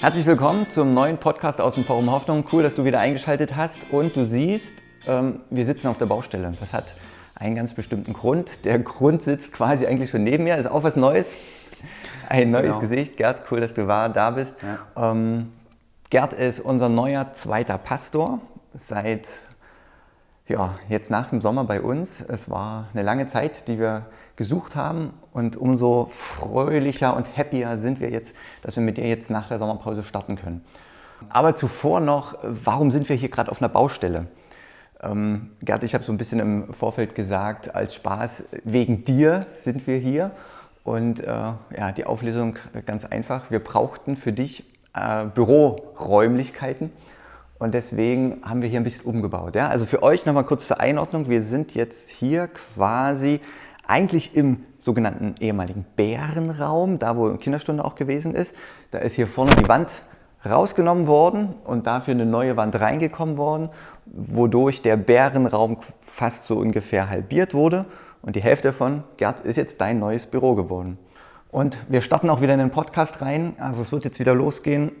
Herzlich willkommen zum neuen Podcast aus dem Forum Hoffnung. Cool, dass du wieder eingeschaltet hast. Und du siehst, ähm, wir sitzen auf der Baustelle. Das hat einen ganz bestimmten Grund. Der Grund sitzt quasi eigentlich schon neben mir. Ist auch was Neues. Ein neues genau. Gesicht. Gerd, cool, dass du da bist. Ja. Ähm, Gerd ist unser neuer zweiter Pastor. Seit ja, jetzt nach dem Sommer bei uns. Es war eine lange Zeit, die wir gesucht haben und umso fröhlicher und happier sind wir jetzt, dass wir mit dir jetzt nach der Sommerpause starten können. Aber zuvor noch, warum sind wir hier gerade auf einer Baustelle? Ähm, Gerd, ich habe so ein bisschen im Vorfeld gesagt, als Spaß, wegen dir sind wir hier. Und äh, ja, die Auflösung ganz einfach. Wir brauchten für dich äh, Büroräumlichkeiten. Und deswegen haben wir hier ein bisschen umgebaut. Ja? Also für euch nochmal kurz zur Einordnung. Wir sind jetzt hier quasi eigentlich im sogenannten ehemaligen Bärenraum, da wo Kinderstunde auch gewesen ist. Da ist hier vorne die Wand rausgenommen worden und dafür eine neue Wand reingekommen worden, wodurch der Bärenraum fast so ungefähr halbiert wurde. Und die Hälfte davon, Gerd, ist jetzt dein neues Büro geworden. Und wir starten auch wieder in den Podcast rein. Also es wird jetzt wieder losgehen.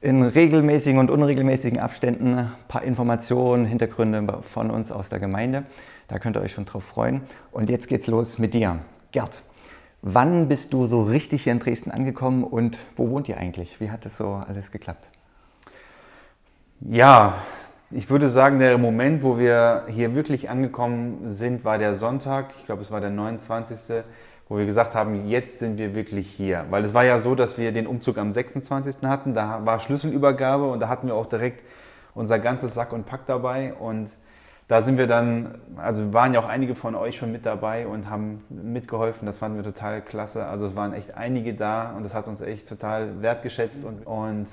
In regelmäßigen und unregelmäßigen Abständen ein paar Informationen, Hintergründe von uns aus der Gemeinde. Da könnt ihr euch schon drauf freuen. Und jetzt geht's los mit dir. Gerd, wann bist du so richtig hier in Dresden angekommen und wo wohnt ihr eigentlich? Wie hat das so alles geklappt? Ja, ich würde sagen, der Moment, wo wir hier wirklich angekommen sind, war der Sonntag. Ich glaube, es war der 29 wo wir gesagt haben, jetzt sind wir wirklich hier. Weil es war ja so, dass wir den Umzug am 26. hatten, da war Schlüsselübergabe und da hatten wir auch direkt unser ganzes Sack und Pack dabei und da sind wir dann, also waren ja auch einige von euch schon mit dabei und haben mitgeholfen. Das fanden wir total klasse. Also es waren echt einige da und das hat uns echt total wertgeschätzt. Und, und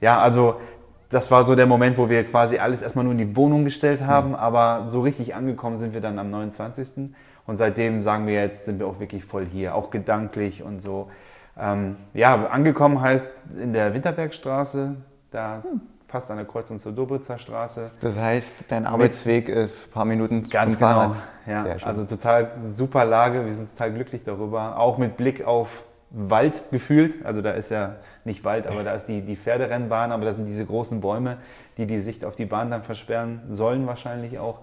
ja, also das war so der Moment, wo wir quasi alles erstmal nur in die Wohnung gestellt haben, mhm. aber so richtig angekommen sind wir dann am 29. Und seitdem sagen wir jetzt, sind wir auch wirklich voll hier, auch gedanklich und so. Ähm, ja, angekommen heißt in der Winterbergstraße, da hm fast an der Kreuzung zur Dobritzer Straße. Das heißt, dein Arbeitsweg Mit, ist ein paar Minuten ganz zum genau. Fahrrad. Ja, also total super Lage. Wir sind total glücklich darüber. Auch mit Blick auf Wald gefühlt. Also da ist ja nicht Wald, aber da ist die, die Pferderennbahn, aber da sind diese großen Bäume, die die Sicht auf die Bahn dann versperren sollen wahrscheinlich auch.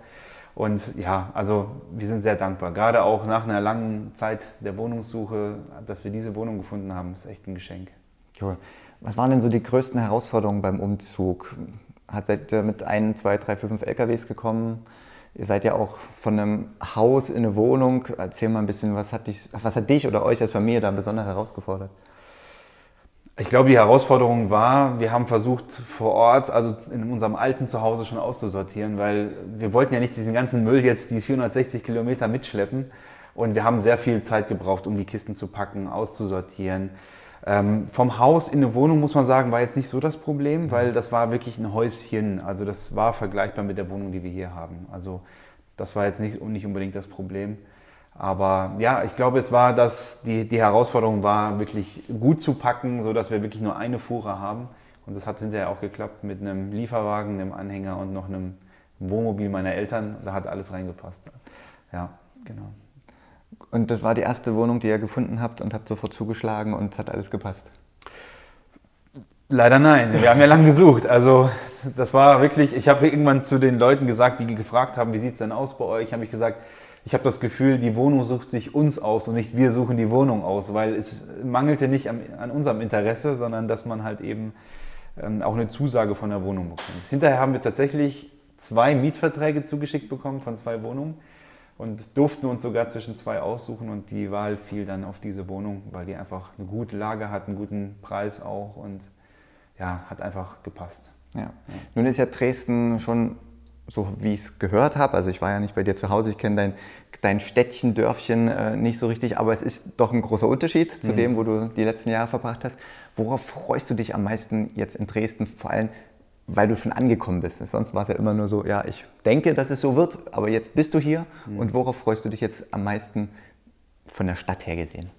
Und ja, also wir sind sehr dankbar. Gerade auch nach einer langen Zeit der Wohnungssuche, dass wir diese Wohnung gefunden haben, ist echt ein Geschenk. Cool. Was waren denn so die größten Herausforderungen beim Umzug? Hat, seid ihr mit ein, zwei, drei, vier, fünf LKWs gekommen? Ihr seid ja auch von einem Haus in eine Wohnung. Erzähl mal ein bisschen, was hat dich, was hat dich oder euch als Familie da besonders herausgefordert? Ich glaube, die Herausforderung war, wir haben versucht vor Ort, also in unserem alten Zuhause schon auszusortieren, weil wir wollten ja nicht diesen ganzen Müll jetzt, die 460 Kilometer mitschleppen. Und wir haben sehr viel Zeit gebraucht, um die Kisten zu packen, auszusortieren. Ähm, vom Haus in eine Wohnung, muss man sagen, war jetzt nicht so das Problem, weil das war wirklich ein Häuschen. Also das war vergleichbar mit der Wohnung, die wir hier haben. Also das war jetzt nicht, nicht unbedingt das Problem. Aber ja, ich glaube, es war das, die, die Herausforderung war wirklich gut zu packen, sodass wir wirklich nur eine Fuhre haben. Und das hat hinterher auch geklappt mit einem Lieferwagen, einem Anhänger und noch einem Wohnmobil meiner Eltern. Da hat alles reingepasst. Ja, genau. Und das war die erste Wohnung, die ihr gefunden habt und habt sofort zugeschlagen und hat alles gepasst? Leider nein. Wir haben ja lange gesucht. Also das war wirklich, ich habe irgendwann zu den Leuten gesagt, die gefragt haben, wie sieht es denn aus bei euch, habe ich gesagt, ich habe das Gefühl, die Wohnung sucht sich uns aus und nicht wir suchen die Wohnung aus, weil es mangelte nicht an, an unserem Interesse, sondern dass man halt eben ähm, auch eine Zusage von der Wohnung bekommt. Hinterher haben wir tatsächlich zwei Mietverträge zugeschickt bekommen von zwei Wohnungen und durften uns sogar zwischen zwei aussuchen und die Wahl fiel dann auf diese Wohnung, weil die einfach eine gute Lage hat, einen guten Preis auch und ja, hat einfach gepasst. Ja. Nun ist ja Dresden schon so, wie ich es gehört habe, also ich war ja nicht bei dir zu Hause, ich kenne dein, dein Städtchen, Dörfchen äh, nicht so richtig, aber es ist doch ein großer Unterschied zu mhm. dem, wo du die letzten Jahre verbracht hast. Worauf freust du dich am meisten jetzt in Dresden, vor allem weil du schon angekommen bist. Sonst war es ja immer nur so, ja, ich denke, dass es so wird, aber jetzt bist du hier mhm. und worauf freust du dich jetzt am meisten von der Stadt her gesehen?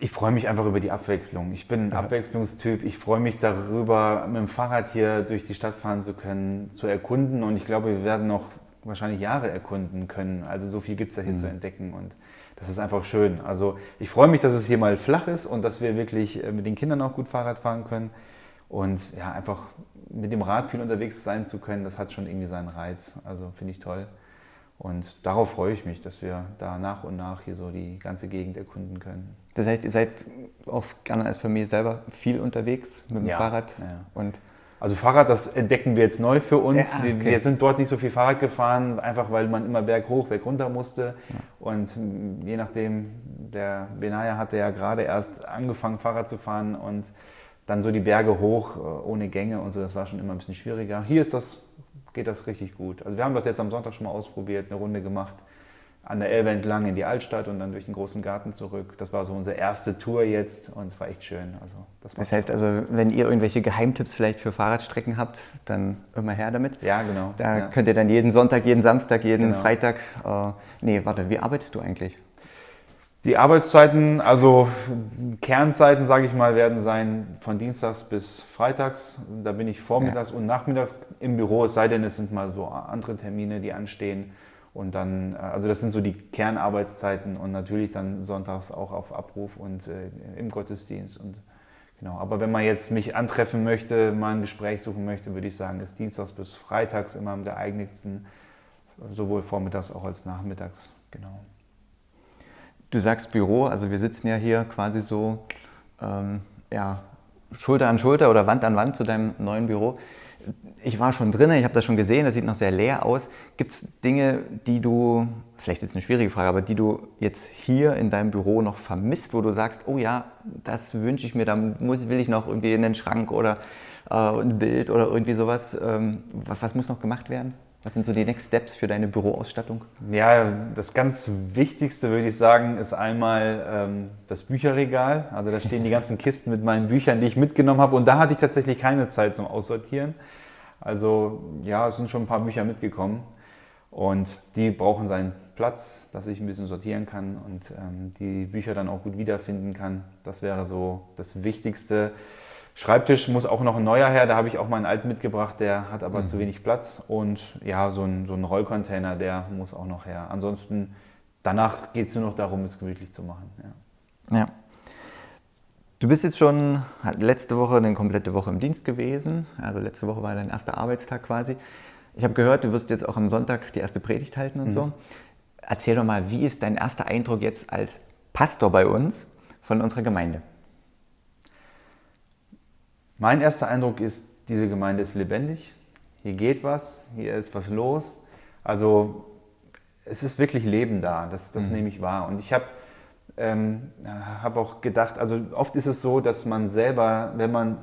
Ich freue mich einfach über die Abwechslung. Ich bin ein ja. Abwechslungstyp. Ich freue mich darüber, mit dem Fahrrad hier durch die Stadt fahren zu können, zu erkunden. Und ich glaube, wir werden noch wahrscheinlich Jahre erkunden können. Also so viel gibt es ja hier mhm. zu entdecken. Und das ist einfach schön. Also ich freue mich, dass es hier mal flach ist und dass wir wirklich äh, mit den Kindern auch gut Fahrrad fahren können. Und ja, einfach mit dem Rad viel unterwegs sein zu können, das hat schon irgendwie seinen Reiz. Also finde ich toll. Und darauf freue ich mich, dass wir da nach und nach hier so die ganze Gegend erkunden können. Das heißt, ihr seid auch gerne als Familie selber viel unterwegs mit dem Ja, Fahrrad. ja. Und Also Fahrrad, das entdecken wir jetzt neu für uns. Ja, wir, okay. wir sind dort nicht so viel Fahrrad gefahren, einfach weil man immer berghoch, berg runter musste. Und je nachdem, der Benaya hatte ja gerade erst angefangen Fahrrad zu fahren und dann so die Berge hoch äh, ohne Gänge und so, das war schon immer ein bisschen schwieriger. Hier ist das, geht das richtig gut. Also wir haben das jetzt am Sonntag schon mal ausprobiert, eine Runde gemacht an der Elbe entlang in die Altstadt und dann durch den großen Garten zurück. Das war so unsere erste Tour jetzt und es war echt schön. Also das, das heißt also, wenn ihr irgendwelche Geheimtipps vielleicht für Fahrradstrecken habt, dann immer her damit. ja genau. Da ja. könnt ihr dann jeden Sonntag, jeden Samstag, jeden Genau. Freitag. Äh, nee, warte, wie arbeitest du eigentlich? Die Arbeitszeiten, also Kernzeiten, sage ich mal, werden sein von Dienstags bis Freitags. Da bin ich vormittags und nachmittags im Büro, es sei denn, es sind mal so andere Termine, die anstehen. Und dann, äh, also das sind so die Kernarbeitszeiten und natürlich dann sonntags auch auf Abruf und äh, im Gottesdienst. Und genau. Aber wenn man jetzt mich antreffen möchte, mal ein Gespräch suchen möchte, würde ich sagen, ist Dienstags bis Freitags immer am geeignetsten, sowohl vormittags auch als nachmittags. Genau. Du sagst Büro, also wir sitzen ja hier quasi so ähm, ja, Schulter an Schulter oder Wand an Wand zu deinem neuen Büro. Ich war schon drin, ich habe das schon gesehen, das sieht noch sehr leer aus. Gibt es Dinge, die du, vielleicht ist eine schwierige Frage, aber die du jetzt hier in deinem Büro noch vermisst, wo du sagst, oh ja, das wünsche ich mir, da muss, will ich noch irgendwie in den Schrank oder äh, ein Bild oder irgendwie sowas. Ähm, was, was muss noch gemacht werden? Was sind so die Next Steps für deine Büroausstattung? Ja, das ganz Wichtigste würde ich sagen, ist einmal ähm, das Bücherregal. Also da stehen die ganzen Kisten mit meinen Büchern, die ich mitgenommen habe. Und da hatte ich tatsächlich keine Zeit zum Aussortieren. Also ja, es sind schon ein paar Bücher mitgekommen. Und die brauchen seinen Platz, dass ich ein bisschen sortieren kann und ähm, die Bücher dann auch gut wiederfinden kann. Das wäre so das Wichtigste. Schreibtisch muss auch noch ein neuer her, da habe ich auch meinen alten mitgebracht, der hat aber zu wenig Platz. Und ja, so ein, so ein Rollcontainer, der muss auch noch her. Ansonsten, danach geht es nur noch darum, es gemütlich zu machen. Ja. Ja. Du bist jetzt schon letzte Woche eine komplette Woche im Dienst gewesen. Also letzte Woche war dein erster Arbeitstag quasi. Ich habe gehört, du wirst jetzt auch am Sonntag die erste Predigt halten und so. Erzähl doch mal, wie ist dein erster Eindruck jetzt als Pastor bei uns von unserer Gemeinde? Mein erster Eindruck ist, diese Gemeinde ist lebendig. Hier geht was, hier ist was los. Also es ist wirklich Leben da, das, das nehme ich wahr. Und ich habe ähm, hab auch gedacht, also oft ist es so, dass man selber, wenn man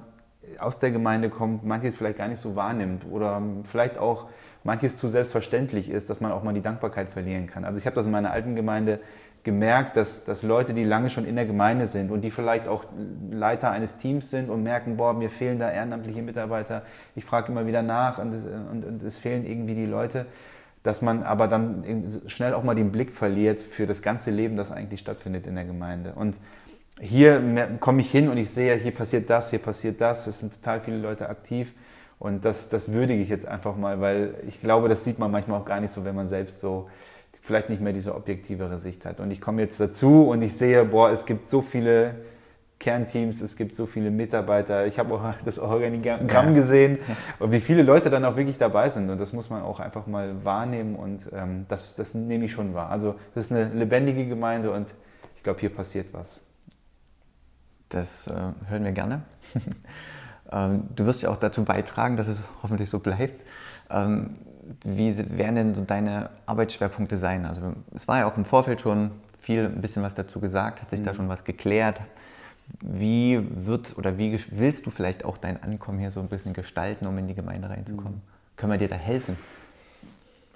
aus der Gemeinde kommt, manches vielleicht gar nicht so wahrnimmt oder vielleicht auch manches zu selbstverständlich ist, dass man auch mal die Dankbarkeit verlieren kann. Also ich habe das in meiner alten Gemeinde gemerkt, dass, dass Leute, die lange schon in der Gemeinde sind und die vielleicht auch Leiter eines Teams sind und merken, boah, mir fehlen da ehrenamtliche Mitarbeiter, ich frage immer wieder nach und es, und, und es fehlen irgendwie die Leute, dass man aber dann schnell auch mal den Blick verliert für das ganze Leben, das eigentlich stattfindet in der Gemeinde. Und hier komme ich hin und ich sehe, hier passiert das, hier passiert das, es sind total viele Leute aktiv und das, das würdige ich jetzt einfach mal, weil ich glaube, das sieht man manchmal auch gar nicht so, wenn man selbst so vielleicht nicht mehr diese objektivere Sicht hat. Und ich komme jetzt dazu und ich sehe, boah, es gibt so viele Kernteams, es gibt so viele Mitarbeiter. Ich habe auch das Organigramm gesehen und wie viele Leute dann auch wirklich dabei sind. Und das muss man auch einfach mal wahrnehmen und ähm, das, das nehme ich schon wahr. Also das ist eine lebendige Gemeinde und ich glaube, hier passiert was. Das äh, hören wir gerne. ähm, du wirst ja auch dazu beitragen, dass es hoffentlich so bleibt. Ähm, wie werden denn so deine Arbeitsschwerpunkte sein? Also es war ja auch im Vorfeld schon viel, ein bisschen was dazu gesagt, hat sich da schon was geklärt. Wie wird oder wie willst du vielleicht auch dein Ankommen hier so ein bisschen gestalten, um in die Gemeinde reinzukommen? Können wir dir da helfen?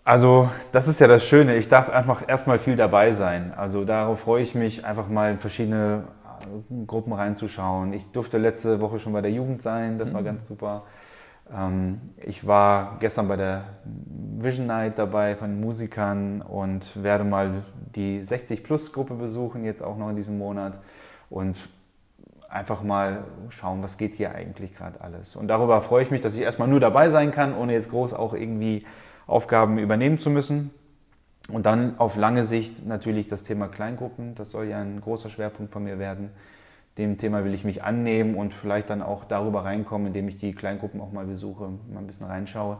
Also, das ist ja das Schöne. Ich darf einfach erstmal viel dabei sein. Also, darauf freue ich mich, einfach mal in verschiedene äh, Gruppen reinzuschauen. Ich durfte letzte Woche schon bei der Jugend sein, das war ganz super. Ähm, Ich war gestern bei der Vision Night dabei von Musikern und werde mal die 60-Plus-Gruppe besuchen, jetzt auch noch in diesem Monat. Und einfach mal schauen, was geht hier eigentlich gerade alles. Und darüber freue ich mich, dass ich erstmal nur dabei sein kann, ohne jetzt groß auch irgendwie Aufgaben übernehmen zu müssen. Und dann auf lange Sicht natürlich das Thema Kleingruppen. Das soll ja ein großer Schwerpunkt von mir werden. Dem Thema will ich mich annehmen und vielleicht dann auch darüber reinkommen, indem ich die Kleingruppen auch mal besuche, mal ein bisschen reinschaue.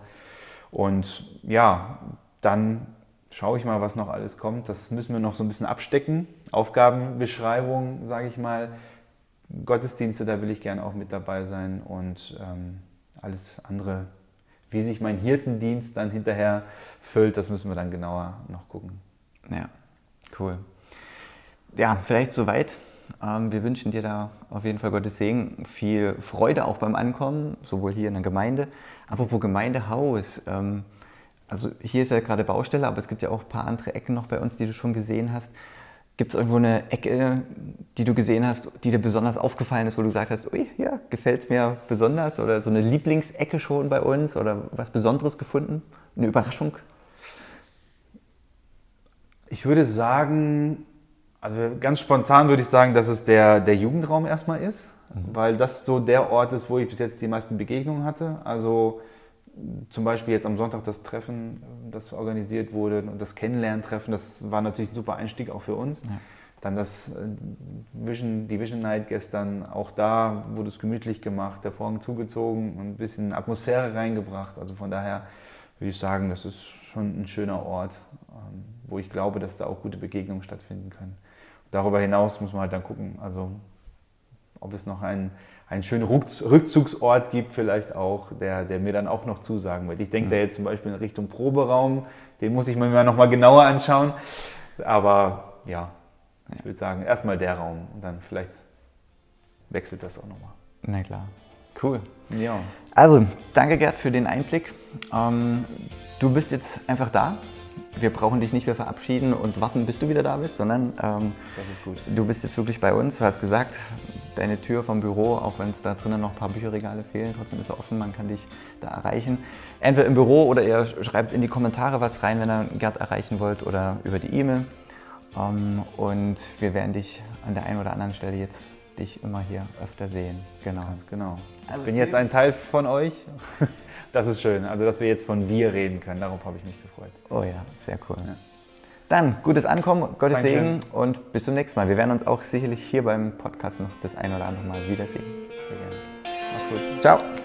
Und ja, dann schaue ich mal, was noch alles kommt. Das müssen wir noch so ein bisschen abstecken. Aufgabenbeschreibung, sage ich mal. Gottesdienste, da will ich gerne auch mit dabei sein und ähm, alles andere wie sich mein Hirtendienst dann hinterher füllt, das müssen wir dann genauer noch gucken. Ja, cool. Ja, vielleicht soweit. Ähm, wir wünschen dir da auf jeden Fall Gottes Segen, viel Freude auch beim Ankommen, sowohl hier in der Gemeinde. Apropos Gemeindehaus. Ähm, also hier ist ja gerade Baustelle, aber es gibt ja auch ein paar andere Ecken noch bei uns, die du schon gesehen hast. Gibt es irgendwo eine Ecke, die du gesehen hast, die dir besonders aufgefallen ist, wo du gesagt hast, ui, ja, gefällt es mir besonders oder so eine Lieblingsecke schon bei uns oder was Besonderes gefunden? Eine Überraschung? Ich würde sagen, also ganz spontan würde ich sagen, dass es der, der Jugendraum erstmal ist, mhm. weil das so der Ort ist, wo ich bis jetzt die meisten Begegnungen hatte. Also zum Beispiel jetzt am Sonntag das Treffen, das organisiert wurde und das Kennenlerntreffen, das war natürlich ein super Einstieg auch für uns. Ja. Dann das äh, Vision, die Vision Night gestern, auch da wurde es gemütlich gemacht, der Vorhang zugezogen und ein bisschen Atmosphäre reingebracht. Also von daher würde ich sagen, das ist schon ein schöner Ort, ähm, wo ich glaube, dass da auch gute Begegnungen stattfinden können. Darüber hinaus muss man halt dann gucken, also ob es noch ein einen schönen Rückzugsort gibt, vielleicht auch, der, der mir dann auch noch zusagen wird. Ich denke mhm. da jetzt zum Beispiel in Richtung Proberaum, den muss ich mir mal nochmal genauer anschauen. Aber ja, ich würde sagen, erstmal der Raum und dann vielleicht wechselt das auch nochmal. Na klar. Cool. Ja. Also, danke Gerd für den Einblick. Ähm, du bist jetzt einfach da wir brauchen dich nicht mehr verabschieden und warten, bis du wieder da bist, sondern ähm, du bist jetzt wirklich bei uns. Du hast gesagt, deine Tür vom Büro, auch wenn es da drinnen noch ein paar Bücherregale fehlen, trotzdem ist er offen, man kann dich da erreichen. Entweder im Büro oder ihr schreibt in die Kommentare was rein, wenn ihr Gerd erreichen wollt oder über die E-Mail. Ähm, und wir werden dich an der einen oder anderen Stelle jetzt dich immer hier öfter sehen. Genau. Ganz genau. Also ich bin jetzt ein Teil von euch. Das ist schön. Also, dass wir jetzt von wir reden können. Darauf habe ich mich gefreut. Oh ja, sehr cool. Ja. Dann gutes Ankommen, Gottes Dankeschön. Segen und bis zum nächsten Mal. Wir werden uns auch sicherlich hier beim Podcast noch das ein oder andere Mal wiedersehen. Sehr gerne. Mach's gut. Ciao.